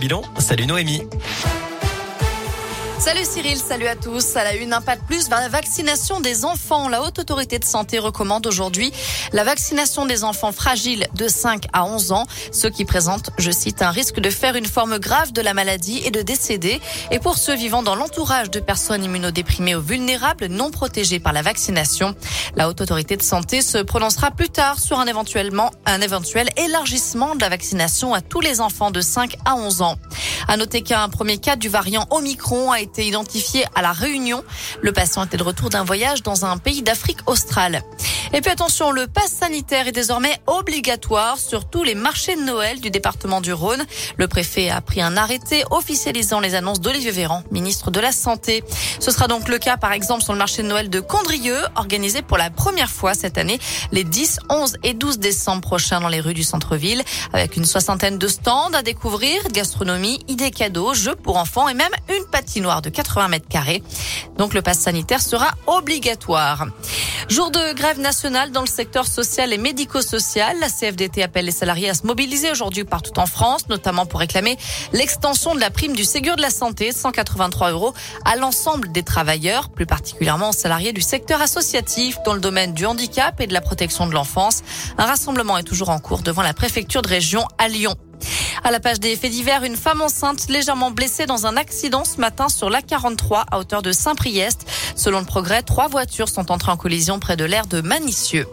Bilan, salut Noémie. Salut Cyril, salut à tous. À la une, un pas de plus vers la vaccination des enfants. La Haute Autorité de Santé recommande aujourd'hui la vaccination des enfants fragiles de 5 à 11 ans, ceux qui présentent, je cite, un risque de faire une forme grave de la maladie et de décéder. Et pour ceux vivant dans l'entourage de personnes immunodéprimées ou vulnérables non protégées par la vaccination. La Haute Autorité de Santé se prononcera plus tard sur un éventuellement, un éventuel élargissement de la vaccination à tous les enfants de 5 à 11 ans. À noter qu'un premier cas du variant Omicron a été identifié à la Réunion. Le patient était de retour d'un voyage dans un pays d'Afrique australe. Et puis attention, le pass sanitaire est désormais obligatoire sur tous les marchés de Noël du département du Rhône. Le préfet a pris un arrêté officialisant les annonces d'Olivier Véran, ministre de la Santé. Ce sera donc le cas par exemple sur le marché de Noël de Condrieu, organisé pour la première fois cette année les 10, 11 et 12 décembre prochains dans les rues du centre-ville avec une soixantaine de stands à découvrir, gastronomie, idées cadeaux, jeux pour enfants et même une patinoire de 80 mètres carrés. Donc le pass sanitaire sera obligatoire. Jour de grève nationale dans le secteur social et médico-social. La CFDT appelle les salariés à se mobiliser aujourd'hui partout en France, notamment pour réclamer l'extension de la prime du Ségur de la Santé, 183 euros, à l'ensemble des travailleurs, plus particulièrement aux salariés du secteur associatif dans le domaine du handicap et de la protection de l'enfance. Un rassemblement est toujours en cours devant la préfecture de région à Lyon. À la page des faits divers, une femme enceinte légèrement blessée dans un accident ce matin sur l'A43 à hauteur de Saint-Priest. Selon le progrès, trois voitures sont entrées en collision près de l'aire de Manicieux.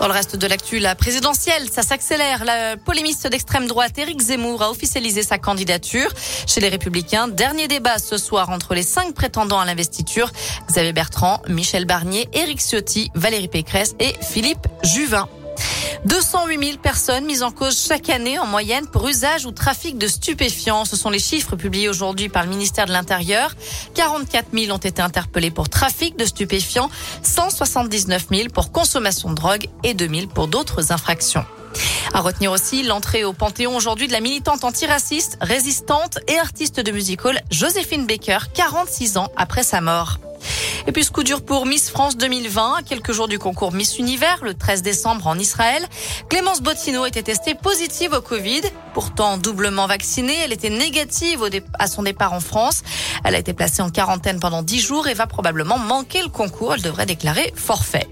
Dans le reste de l'actu, la présidentielle, ça s'accélère. La polémiste d'extrême droite Éric Zemmour a officialisé sa candidature chez les Républicains. Dernier débat ce soir entre les cinq prétendants à l'investiture. Xavier Bertrand, Michel Barnier, Éric Ciotti, Valérie Pécresse et Philippe Juvin. 208 000 personnes mises en cause chaque année en moyenne pour usage ou trafic de stupéfiants. Ce sont les chiffres publiés aujourd'hui par le ministère de l'Intérieur. 44 000 ont été interpellés pour trafic de stupéfiants, 179 000 pour consommation de drogue et 2 000 pour d'autres infractions. À retenir aussi l'entrée au Panthéon aujourd'hui de la militante antiraciste, résistante et artiste de musical Joséphine Baker, 46 ans après sa mort. Et puis ce coup dur pour Miss France 2020, à quelques jours du concours Miss Univers, le 13 décembre en Israël. Clémence Bottino était testée positive au Covid. Pourtant doublement vaccinée, elle était négative à son départ en France. Elle a été placée en quarantaine pendant 10 jours et va probablement manquer le concours. Elle devrait déclarer forfait.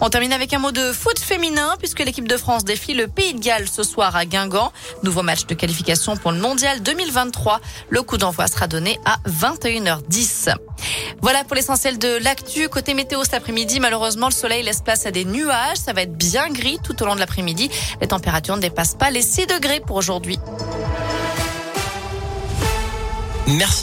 On termine avec un mot de foot féminin puisque l'équipe de France défie le Pays de Galles ce soir à Guingamp. Nouveau match de qualification pour le Mondial 2023. Le coup d'envoi sera donné à 21h10. Voilà pour l'essentiel de l'actu. Côté météo cet après-midi, malheureusement, le soleil laisse place à des nuages. Ça va être bien gris tout au long de l'après-midi. Les températures ne dépassent pas les 6 degrés pour aujourd'hui. Merci.